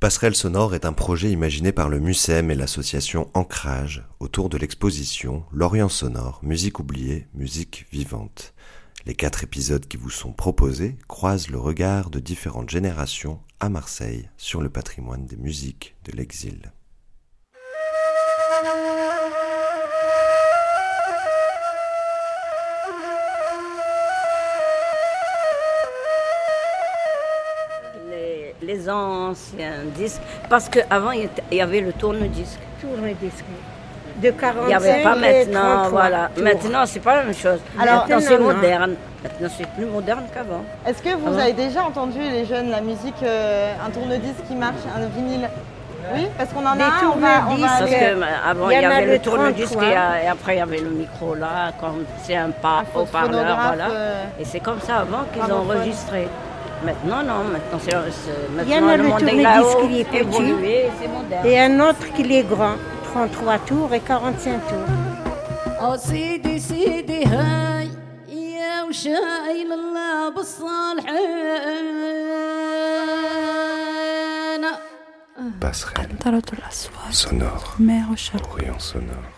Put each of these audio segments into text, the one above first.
Passerelle sonore est un projet imaginé par le MUSEM et l'association Ancrage autour de l'exposition L'Orient sonore, musique oubliée, musique vivante. Les quatre épisodes qui vous sont proposés croisent le regard de différentes générations à Marseille sur le patrimoine des musiques de l'exil. Les anciens disques, parce qu'avant il y avait le tourne-disque. Tourne-disque. De 45 Il n'y avait pas maintenant, 33 voilà. tours. Maintenant, c'est pas la même chose. Alors, maintenant, c'est moderne. Maintenant, c'est plus moderne qu'avant. Est-ce que vous Ah avez déjà entendu, les jeunes, la musique, euh, un tourne-disque qui marche, un vinyle? Oui, parce qu'on en a Des un, on va, on va tourne-disques. Parce aller- que euh, avant, Il y il y en a avait le tourne-disque 33. et, euh, et après, il y avait le micro là, comme c'est un pas Un haut-parleur, phonographe, voilà. euh, Et c'est comme ça avant qu'ils ont enregistré. Maintenant, non, maintenant, c'est, c'est- Il y en maintenant a le le monde est tourne-disque là-haut, qui est petit. évolué, c'est moderne. Et un autre qui est grand, 33 tours et 45 tours. اه سيدي سيدي هاي يا وشايل الله بالصالحين Passerelle طرد الأصوات sonore, ماء الشرق Orient sonore.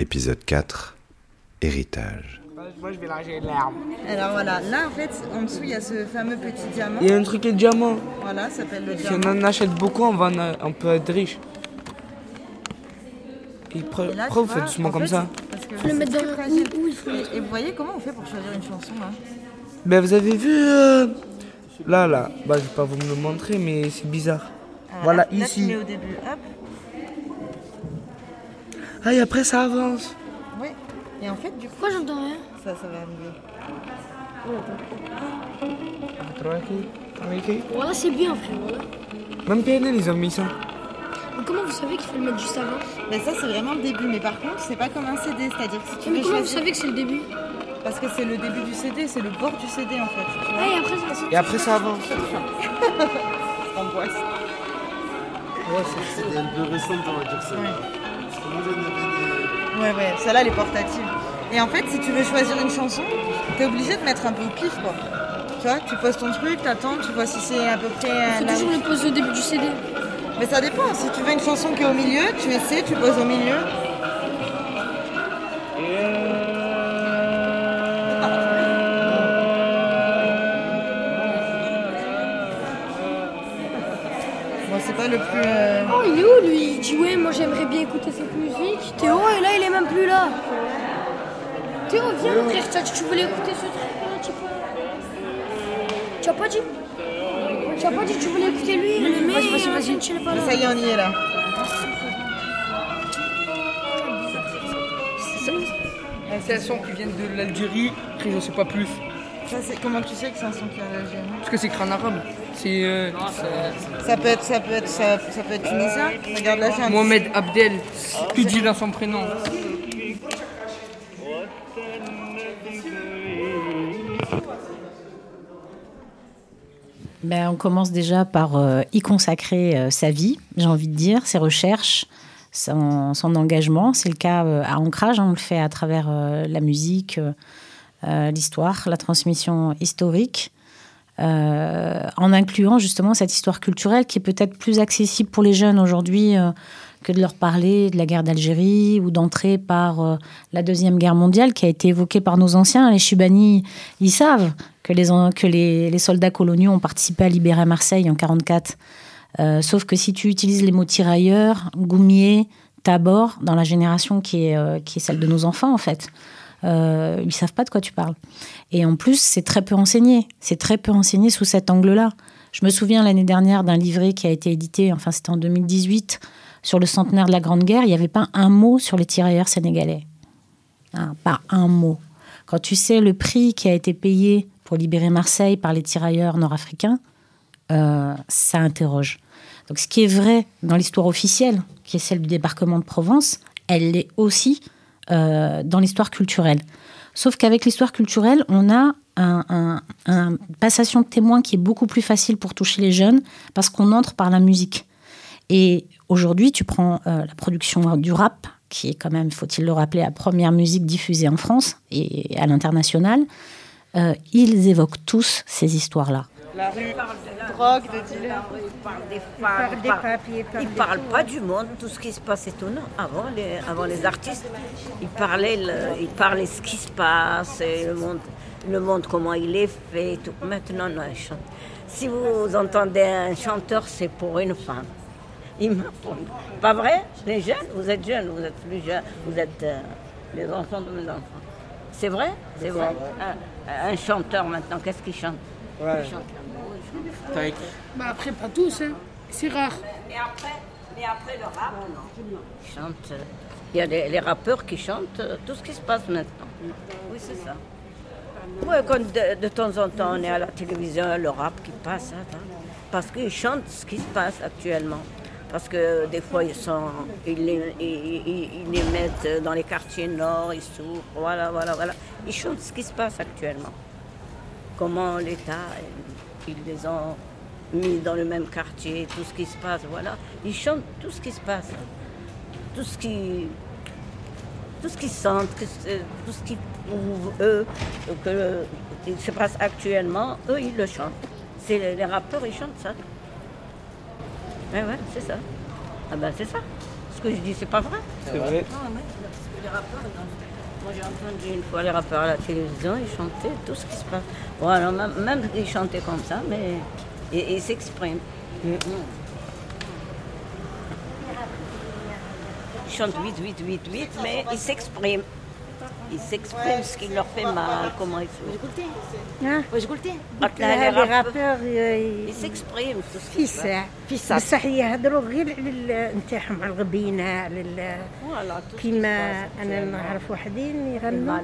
Épisode 4 Héritage. Moi, je vais larger l'arme. Alors voilà, là en fait, en dessous, il y a ce fameux petit diamant. Il y a un truc qui est diamant. Voilà, ça s'appelle le Si diamant. on en achète beaucoup, on, va en on peut être riche. Et pre- Et là, pourquoi vous faites doucement en comme fait, ça Parce que le mettre dans- Et, et vous voyez comment on fait pour choisir une chanson là Ben, vous avez vu euh, Là, là. Bah, je vais pas vous me le montrer, mais c'est bizarre. Voilà, là, là, tu ici. mets au début, hop, Ah, et après, ça avance. Et en fait, du coup, Pourquoi j'entends rien? ça, ça va arriver. Voilà, c'est bien, frère. Même PNL, ils ont mis ça. Mais comment vous savez qu'il faut le mettre juste avant? Mais ça, c'est vraiment le début. Mais par contre, c'est pas comme un CD. C'est-à-dire que si tu Mais veux comment vous savez que c'est le début? Parce que c'est le début du CD, c'est le bord du CD en fait. tu vois. Ah, et après, ça Et après, ça avance. Angoisse. C'est un peu récente, on va dire ça. Parce que des- Ouais, ouais, celle-là, elle est portative. Et en fait, si tu veux choisir une chanson, t'es obligé de mettre un peu au pif, quoi. Tu vois, tu poses ton truc, t'attends, tu vois si c'est à peu près. euh, faut là où- toujours le poser au début du CD. Mais ça dépend. Si tu veux une chanson qui est au milieu, tu essaies, tu poses au milieu. Bon, c'est pas le plus. euh, Oh, il est où lui? Il dit Ouais, moi j'aimerais bien écouter cette musique. Théo, et là, il est même plus là. Théo, viens, frère, t'as dit que tu voulais écouter ce truc là, tu peux. Tu as pas dit? Tu as pas dit que tu voulais écouter lui Le mec, vas-y, vas-y, tu l'es pas là. Ça y est, on y est là. C'est un son qui vient de l'Algérie. Après, je sais pas plus. Ça, c'est- comment tu sais que c'est un son qui est d'Algérie Parce que c'est écrit en arabe. C'est euh, Ça peut être, ça peut être, ça, ça peut être tunisien. Regarde là, j'ai un Mohamed Abdel. Que dit dans son prénom Ben, on commence déjà par euh, y consacrer euh, sa vie, j'ai envie de dire, ses recherches, son, son engagement. C'est le cas euh, à Ancrage, hein, on le fait à travers euh, la musique, l'histoire, la transmission historique, euh, en incluant justement cette histoire culturelle qui est peut-être plus accessible pour les jeunes aujourd'hui euh, que de leur parler de la guerre d'Algérie ou d'entrer par euh, la Deuxième Guerre mondiale qui a été évoquée par nos anciens. Les Chubani, ils savent que les, soldats coloniaux ont participé à libérer Marseille en 1944. Euh, sauf que si tu utilises les mots tirailleurs, goumier, tabor, dans la génération euh, qui est celle de nos enfants, en fait, euh, ils savent pas de quoi tu parles. Et en plus, c'est très peu enseigné. C'est très peu enseigné sous cet angle-là. Je me souviens l'année dernière d'un livret qui a été édité, enfin c'était en 2018, sur le centenaire de la Grande Guerre. Il n'y avait pas un mot sur les tirailleurs sénégalais. Hein, pas un mot. Quand tu sais le prix qui a été payé pour libérer Marseille par les tirailleurs nord-africains, euh, ça interroge. Donc ce qui est vrai dans l'histoire officielle, qui est celle du débarquement de Provence, elle l'est aussi euh, dans l'histoire culturelle. Sauf qu'avec l'histoire culturelle, on a un, un- passation de témoins qui est beaucoup plus facile pour toucher les jeunes parce qu'on entre par la musique. Et aujourd'hui, tu prends euh, la production du rap, qui est quand même, faut-il le rappeler, la première musique diffusée en France et à l'international. Euh, ils évoquent tous ces histoires-là. La rue, Il parle de la drogue, de dealer. Il parle des femmes. parle il des parle- papiers, il parle Il des parle tout. pas du monde, tout ce qui se passe. Non, avant les, avant les artistes, ils parlaient, le- ils parlaient ce qui se passe, et le monde, le monde comment il est fait. Tout. Maintenant, non, ils chantent. Si vous entendez un chanteur, c'est pour une femme. Il me. Pas vrai? Les jeunes, vous êtes jeunes, vous êtes plus jeunes, vous êtes euh, les enfants de mes enfants. C'est vrai? C'est vrai. Un, un chanteur maintenant, qu'est-ce qu'il Ouais. Il chante- Taïk. Bah après, pas tous, hein. C'est rare. Mais après, mais après le rap, non. Ils chantent. Il y a les, les rappeurs qui chantent euh, tout ce qui se passe maintenant. Oui, c'est ça. Oui, quand de, de temps en temps on est à la télévision, le rap qui passe, hein, hein, parce qu'ils chantent ce qui se passe actuellement. Parce que des fois, ils, sont, ils, les, ils, ils- ils les mettent dans les quartiers nord, ils s'ouvrent, voilà, voilà, voilà. Ils chantent ce qui se passe actuellement. Comment l'État, euh, ils les ont mis dans le même quartier, tout ce qui se passe, voilà. Ils chantent tout ce qui se passe. Tout ce qui, tout ce qu'ils sentent, tout ce qui, ou eux, que il se passe actuellement, eux, ils le chantent. C'est les, les rappeurs, ils chantent ça. Ouais, ouais, c'est ça. Ah ben c'est ça. Ce que je dis, c'est pas vrai. C'est vrai. Ouais, parce que les rappeurs, dans- moi j'ai entendu une fois les rappeurs à la télévision, ils chantaient tout ce qui se passe. Voilà, même, ils chantaient comme ça, mais ils s'expriment. Mm. Ils chantent vite, vite, vite, vite, mais ils s'expriment. Ils s'expriment ce qui leur fait mal, comment ils font. قلت لها لي رابور Ils s'expriment tout ce في qui se passe. ساعة في ساعة بصح يهضروا غير على نتاعهم على الغبينة على كيما أنا. نعرف وحدين يغنوا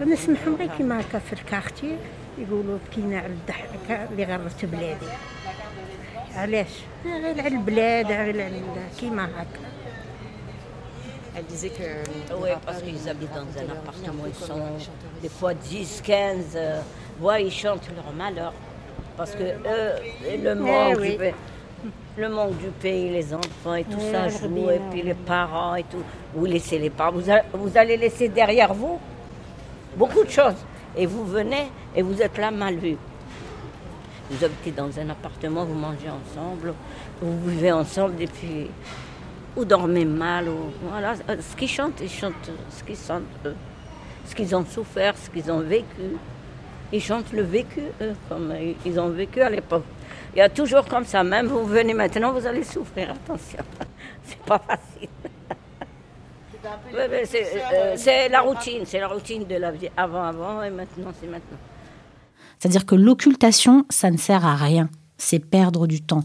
نسمعهم غير كيما هكا في الكارتي يقولوا بكينا على الضحكة اللي غرت بلادي علاش؟ غير على البلاد غير على كيما هكا Elle disait que. Oui, parce qu'ils habitent dans un appartement, ils sont des fois 10, 15. euh, ouais, ils chantent leur malheur. Parce que eux, le manque, oui. du pays, le manque du pays, les enfants et tout Oui, ça joue, bien, et puis les parents et tout. Vous laissez les parents, vous, a- vous allez laisser derrière vous beaucoup de choses. Et vous venez et vous êtes là mal vu. Vous habitez dans un appartement, vous mangez ensemble, vous vivez ensemble et puis ou dormez mal. Ou, voilà. Euh, Ce qu'ils chantent, ils chantent ce qu'ils sentent eux. Ce qu'ils ont souffert, ce qu'ils ont vécu. Ils chantent le vécu, eux, comme ils- ont vécu à l'époque. Il y a toujours comme ça. Même vous venez maintenant, vous allez souffrir. Attention, c'est pas facile. C'est euh, c'est la routine, c'est la routine de la vie avant, avant et maintenant, c'est maintenant. C'est-à-dire que l'occultation, ça ne sert à rien. C'est perdre du temps.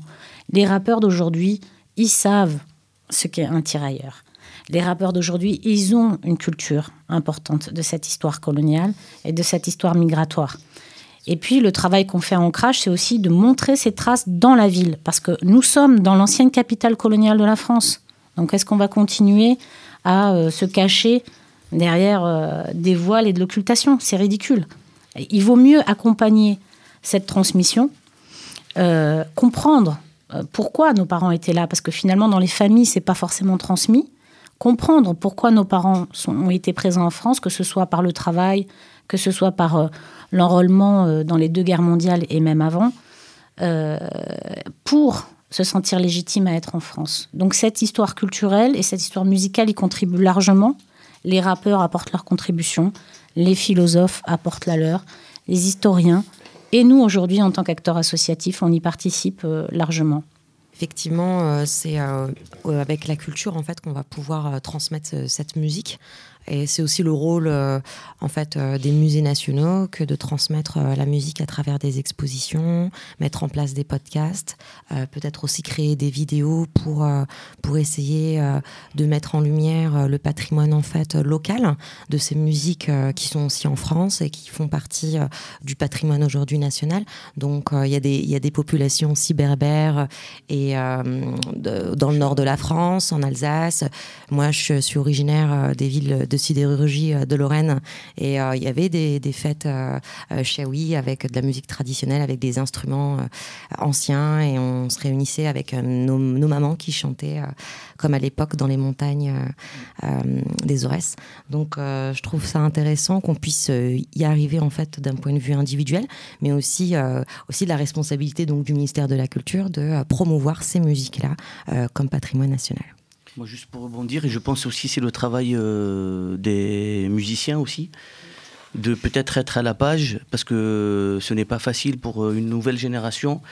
Les rappeurs d'aujourd'hui, ils savent ce qu'est un tirailleur. Les rappeurs d'aujourd'hui, ils ont une culture importante de cette histoire coloniale et de cette histoire migratoire. Et puis, le travail qu'on fait à Ancrage, c'est aussi de montrer ces traces dans la ville. Parce que nous sommes dans l'ancienne capitale coloniale de la France. Donc, est-ce qu'on va continuer à euh, se cacher derrière euh, des voiles et de l'occultation? C'est ridicule. Il vaut mieux accompagner cette transmission, euh, comprendre pourquoi nos parents étaient là, parce que finalement, dans les familles, c'est pas forcément transmis. Comprendre pourquoi nos parents ont été présents en France, que ce soit par le travail, que ce soit par euh, l'enrôlement euh, dans les deux guerres mondiales et même avant, euh, pour se sentir légitime à être en France. Donc cette histoire culturelle et cette histoire musicale y contribuent largement. Les rappeurs apportent leur contribution, les philosophes apportent la leur, les historiens. Et nous, aujourd'hui, en tant qu'acteurs associatifs, on y participe euh, largement. Effectivement, euh, c'est euh, avec la culture en fait qu'on va pouvoir transmettre cette musique. Et c'est aussi le rôle euh, en fait euh, des musées nationaux que de transmettre euh, la musique à travers des expositions, mettre en place des podcasts, peut-être aussi créer des vidéos pour pour essayer de mettre en lumière le patrimoine en fait local de ces musiques qui sont aussi en France et qui font partie du patrimoine aujourd'hui national. Donc il y a des y a des populations aussi berbères et dans le nord de la France, en Alsace. Moi, je suis originaire des villes de de sidérurgie de Lorraine. Et il y avait des, des fêtes chiaoui avec de la musique traditionnelle, avec des instruments anciens. Et on se réunissait avec nos, nos, mamans qui chantaient comme à l'époque dans les montagnes des Aurès. Donc je trouve ça intéressant qu'on puisse y arriver en fait d'un point de vue individuel, mais aussi, aussi de la responsabilité donc, du ministère de la Culture de promouvoir ces musiques-là comme patrimoine national. Moi, juste pour rebondir, et je pense aussi c'est le travail euh, des musiciens aussi, de peut-être être à la page, parce que ce n'est pas facile pour euh, une nouvelle génération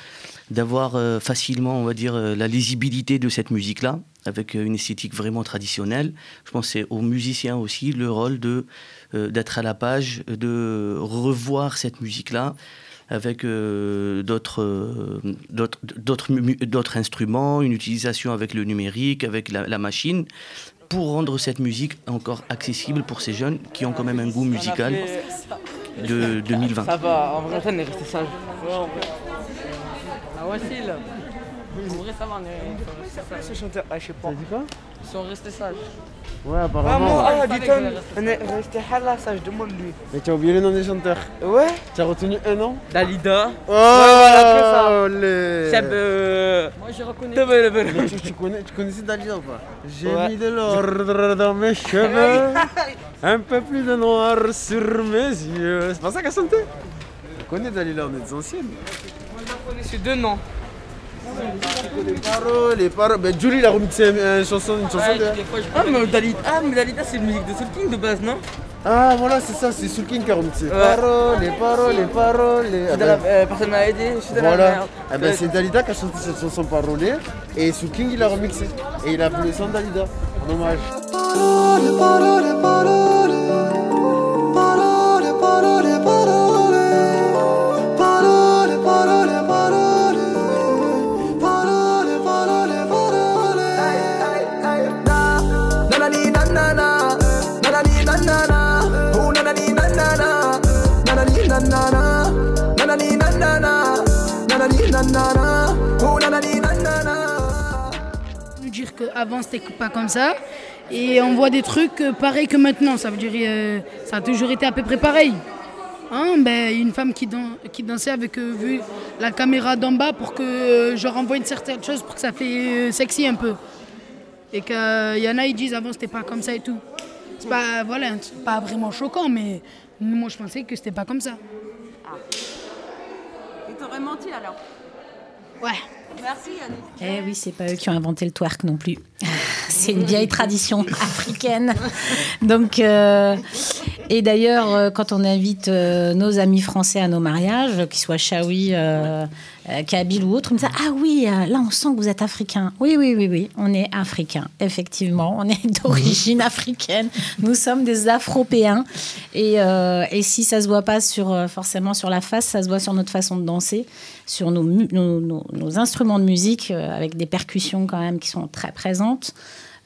d'avoir euh, facilement, on va dire, la lisibilité de cette musique-là, avec une esthétique vraiment traditionnelle. Je pense c'est aux musiciens aussi le rôle d'être à la page, de revoir cette musique-là avec euh, d'autres d'autres instruments, une utilisation avec le numérique, avec la, machine, pour rendre cette musique encore accessible pour ces jeunes qui ont quand même un goût musical de 2020. Ça va, en vrai, on est resté sage. Ah ouais, si, là. En vrai, ça va, on est resté sage. Ah, je sais pas. Ils sont restés sages. Ouais, apparemment. Ah, ah dis-toi, on est resté là, ça, je demande lui. Mais tu as oublié le nom des chanteurs Ouais. Tu as retenu un nom Dalida. Oh, ça. Les... Cheb. Euh... Moi, j'ai reconnu. tu, tu, connais, tu connaissais Dalida ou pas J'ai mis de l'ordre dans mes cheveux, un peu plus de noir sur mes yeux. C'est pas ça qu'elle chantait Tu connais Dalida, on est des anciennes. Moi, je connais ces deux noms. Les paroles, les paroles. Ben, Julie il a remixé une chanson, une chanson de... Ah, mais Dalida, ah, mais Dalida c'est une musique de Soul King de base, non? Ah, voilà, c'est ça, c'est Soul King qui a remixé. Paroles, les paroles, les paroles. Les... Ah ben... euh, personne m'a aidé, je suis dans voilà. la merde. Ah, ben, c'est Dalida qui a chanté cette chanson parolée et Soul King il a remixé. Et il a appelé son Dalida, en hommage. Parole, parole, parole. Parole, dire qu'avant c'était pas comme ça et on voit des trucs euh, pareils que maintenant. Ça veut dire euh, ça a toujours été à peu près pareil. Hein, ben, une femme qui, qui dansait avec euh, vu la caméra d'en bas pour que je renvoie une certaine chose pour que ça fait sexy un peu. Et qu'il y en a ils disent avant c'était pas comme ça et tout. C'est pas, voilà, pas vraiment choquant, mais moi je pensais que c'était pas comme ça. Ah. Menti alors? Ouais. Merci Yannick. Eh oui, c'est pas eux qui ont inventé le twerk non plus. c'est une vieille tradition africaine. Donc, euh, et d'ailleurs, euh, quand on invite euh, nos amis français à nos mariages, qu'ils soient Chaoui, Kabyle ou autres, ils me disent Ah oui, là on sent que vous êtes africain. Oui, oui, oui, oui, on est africain, effectivement. On est d'origine africaine. Nous sommes des Afropéens. Et, si ça se voit pas sur, forcément sur la face, ça se voit sur notre façon de danser, sur nos instruments de musique, avec des percussions quand même qui sont très présentes.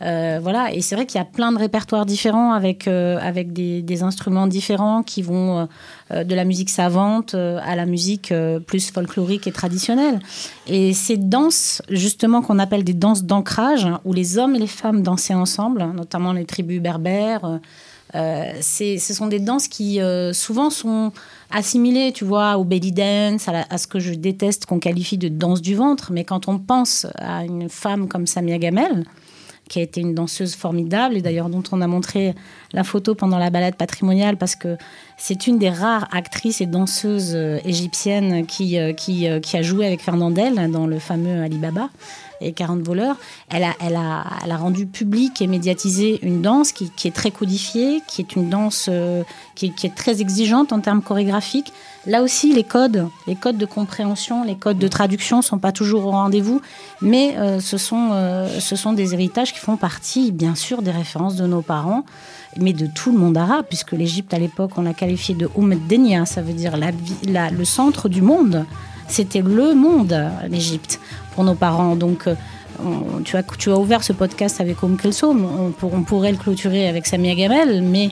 Euh, voilà, et c'est vrai qu'il y a plein de répertoires différents avec, euh, avec des, instruments différents qui vont euh, de la musique savante à la musique plus folklorique et traditionnelle. Et ces danses, justement, qu'on appelle des danses d'ancrage, hein, où les hommes et les femmes dansaient ensemble, notamment les tribus berbères, ce sont des danses qui souvent sont assimilées, tu vois, au belly dance, à, à ce que je déteste qu'on qualifie de danse du ventre. Mais quand on pense à une femme comme Samia Gamel, qui a été une danseuse formidable et d'ailleurs dont on a montré la photo pendant la balade patrimoniale parce que c'est une des rares actrices et danseuses euh, égyptiennes qui, euh, euh, qui a joué avec Fernandel dans le fameux Alibaba et 40 voleurs. Elle a, elle, a, elle a rendu public et médiatisé une danse qui, est très codifiée, qui est une danse qui, qui, est très exigeante en termes chorégraphiques. Là aussi, les codes, les codes de compréhension, les codes de traduction sont pas toujours au rendez-vous, mais ce, sont, ce sont des héritages qui font partie, bien sûr, des références de nos parents mais de tout le monde arabe, puisque l'Égypte à l'époque, on l'a qualifié de Umm Denia, ça veut dire le centre du monde. C'était le monde, l'Égypte, nos parents. Donc, euh, tu, as, ouvert ce podcast avec Oum Kelsoum, on, pourrait le clôturer avec Samia Gamel, mais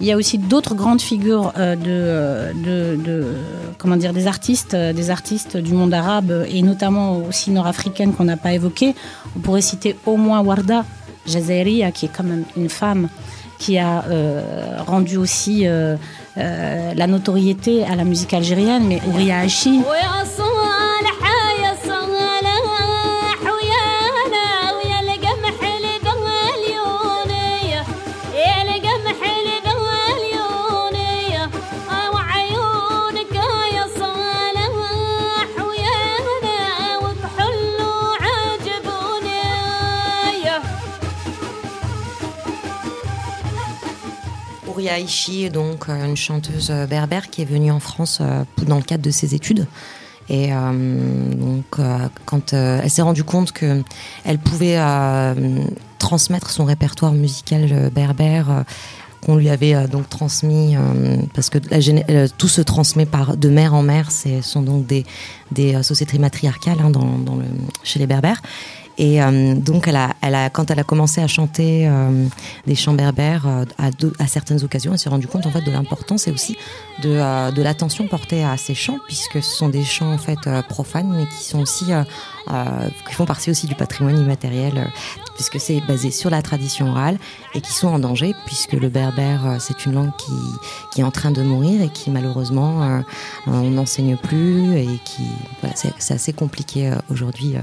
il y a aussi d'autres grandes figures euh, de, euh, de, comment dire, des artistes, des artistes du monde arabe et notamment aussi nord-africaines qu'on n'a pas évoquées. On pourrait citer au moins Warda Jazairi, qui est quand même une femme qui a rendu aussi la notoriété à la musique algérienne, mais Ouria Hachi. Aïchi, donc euh, une chanteuse euh, berbère qui est venue en France euh, dans le cadre de ses études. Et donc, quand elle s'est rendue compte que elle pouvait transmettre son répertoire musical berbère qu'on lui avait donc transmis parce que tout se transmet par de mère en mère. Ce sont donc des, des sociétés matriarcales hein, chez les berbères. Et euh, donc, elle a, elle a, quand elle a commencé à chanter euh, des chants berbères euh, à, à, certaines occasions, elle s'est rendue compte en fait de l'importance et aussi de, de l'attention portée à ces chants, puisque ce sont des chants en fait profanes, mais qui sont aussi qui font partie aussi du patrimoine immatériel, puisque c'est basé sur la tradition orale et qui sont en danger, puisque le berbère c'est une langue qui, qui est en train de mourir et qui malheureusement on n'enseigne plus et qui voilà, c'est assez compliqué aujourd'hui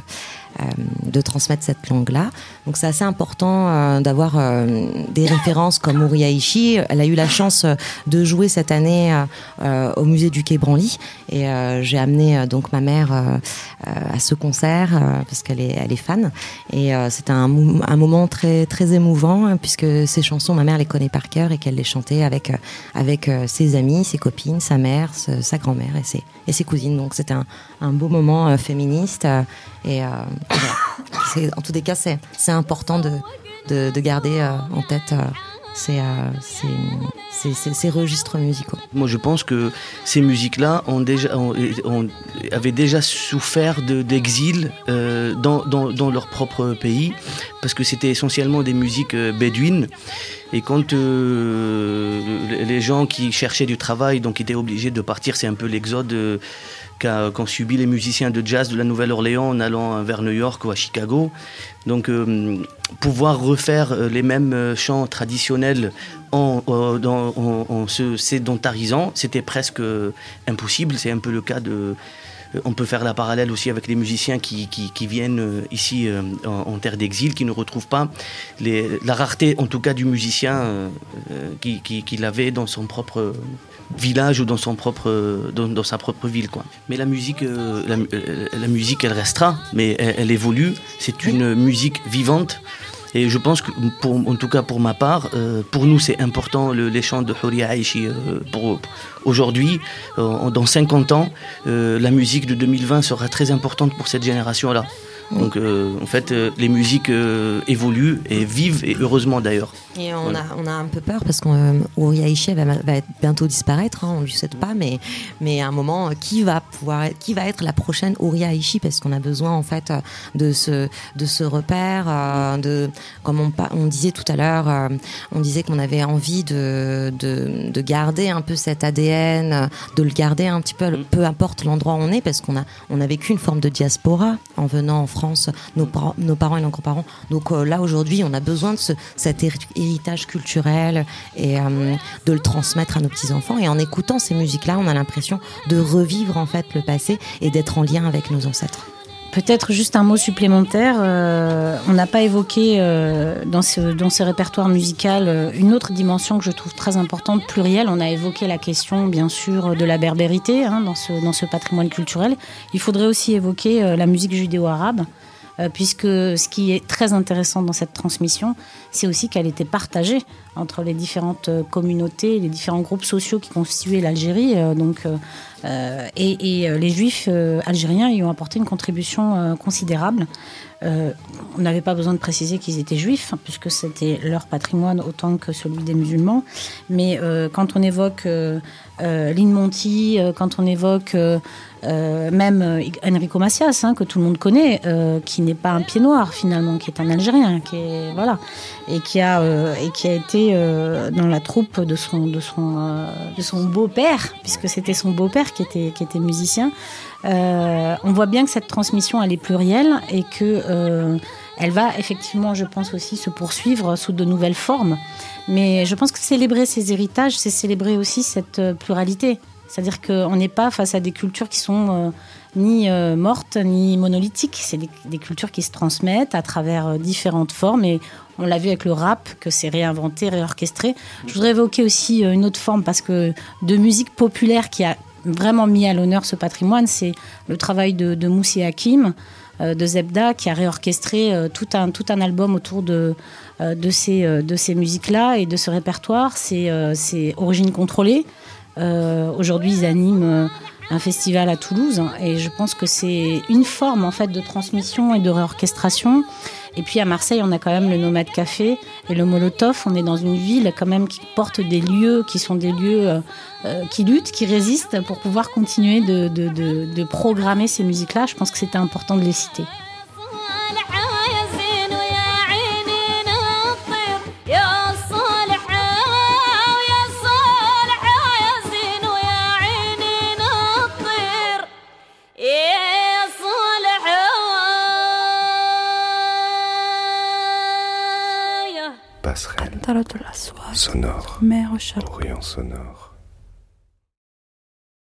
euh, de transmettre cette langue-là. Donc c'est assez important euh, d'avoir euh, des références comme Ouria Ishii. Elle a eu la chance de jouer cette année au musée du Quai Branly et j'ai amené donc ma mère à ce concert parce qu'elle est, fan et c'était un, moment très émouvant hein, puisque ces chansons, ma mère les connaît par cœur et qu'elle les chantait avec ses amis, ses copines, sa mère, sa grand-mère et ses, cousines. Donc c'était un, beau moment féministe et en tous les cas, c'est important de, de, garder euh, en tête euh, ces, euh, ces, registres musicaux. Moi, je pense que ces musiques-là avaient déjà souffert d'exil dans, dans, leur propre pays, parce que c'était essentiellement des musiques bédouines. Et quand les gens qui cherchaient du travail donc étaient obligés de partir, c'est un peu l'exode qu'ont subi les musiciens de jazz de la Nouvelle-Orléans en allant vers New York ou à Chicago. Donc euh, pouvoir refaire euh, les mêmes euh, chants traditionnels en, se sédentarisant, c'était presque impossible. C'est un peu le cas de, on peut faire la parallèle aussi avec les musiciens qui, viennent ici en, terre d'exil, qui ne retrouvent pas la rareté, en tout cas, du musicien qu'il avait dans son propre village ou dans, son propre, dans, sa propre ville. Quoi. Mais la musique, euh, euh, la, musique, elle restera, mais elle, évolue. C'est une musique vivante. Et je pense que, pour, en tout cas pour ma part, euh, pour nous c'est important le, les chants de Huria Aishi. pour aujourd'hui, dans 50 ans, la musique de 2020 sera très importante pour cette génération-là. Donc euh, en fait, euh, les musiques euh, évoluent et vivent, et heureusement d'ailleurs. Et on, a, on a un peu peur parce qu'Ouria Ishii va, bientôt disparaître, hein, on ne lui souhaite pas, mais, mais à un moment, qui va, pouvoir, qui va être la prochaine Ouria Ishii Parce qu'on a besoin en fait de ce, de ce repère, de, comme on, on disait tout à l'heure, on disait qu'on avait envie de, de, de, garder un peu cet ADN, de le garder un petit peu, mm. peu importe l'endroit où on est, parce qu'on a, on a vécu une forme de diaspora en venant en France, nos, parents et nos grands-parents. Donc euh, là, aujourd'hui, on a besoin de ce, cet héritage culturel et euh, de le transmettre à nos petits-enfants. Et en écoutant ces musiques-là, on a l'impression de revivre en fait le passé et d'être en lien avec nos ancêtres. Peut-être juste un mot supplémentaire. Euh, on n'a pas évoqué dans, ce, dans ce répertoire musical une autre dimension que je trouve très importante, plurielle. On a évoqué la question, bien sûr, de la berbérité hein, dans ce patrimoine culturel. Il faudrait aussi évoquer la musique judéo-arabe. Euh, puisque ce qui est très intéressant dans cette transmission, c'est aussi qu'elle était partagée entre les différentes euh, communautés, les différents groupes sociaux qui constituaient l'Algérie. Euh, donc, et, les juifs algériens y ont apporté une contribution considérable. on n'avait pas besoin de préciser qu'ils étaient juifs, hein, puisque c'était leur patrimoine autant que celui des musulmans. Mais quand on évoque Lynn Monty, quand on évoque euh, même euh, Enrico Macias, hein, que tout le monde connaît, euh, qui n'est pas un pied noir finalement, qui est un Algérien, qui est voilà, et qui a et qui a été dans la troupe de son de son de son beau-père, puisque c'était son beau-père qui était qui était musicien. on voit bien que cette transmission, elle est plurielle et que elle va effectivement, je pense aussi, se poursuivre sous de nouvelles formes. Mais je pense que célébrer ces héritages, c'est célébrer aussi cette pluralité. C'est-à-dire qu'on n'est pas face à des cultures qui sont ni mortes, ni monolithiques. C'est des, cultures qui se transmettent à travers différentes formes. Et on l'a vu avec le rap, que c'est réinventé, réorchestré. Je voudrais évoquer aussi une autre forme, parce que de musique populaire qui a vraiment mis à l'honneur ce patrimoine, c'est le travail de, de Moussi Hakim, de Zebda, qui a réorchestré tout, un, tout un album autour de, de ces, de ces musiques-là et de ce répertoire. C'est Origine contrôlée. Aujourd'hui, ils animent un festival à Toulouse et je pense que c'est une forme en fait de transmission et de réorchestration et puis à Marseille, on a quand même le Nomade Café et le Molotov. On est dans une ville quand même qui porte des lieux qui sont des lieux euh, euh, qui luttent, qui résistent pour pouvoir continuer de, de, de, de programmer ces musiques-là. Je pense que c'était important de les citer. Sonore. Orient sonore.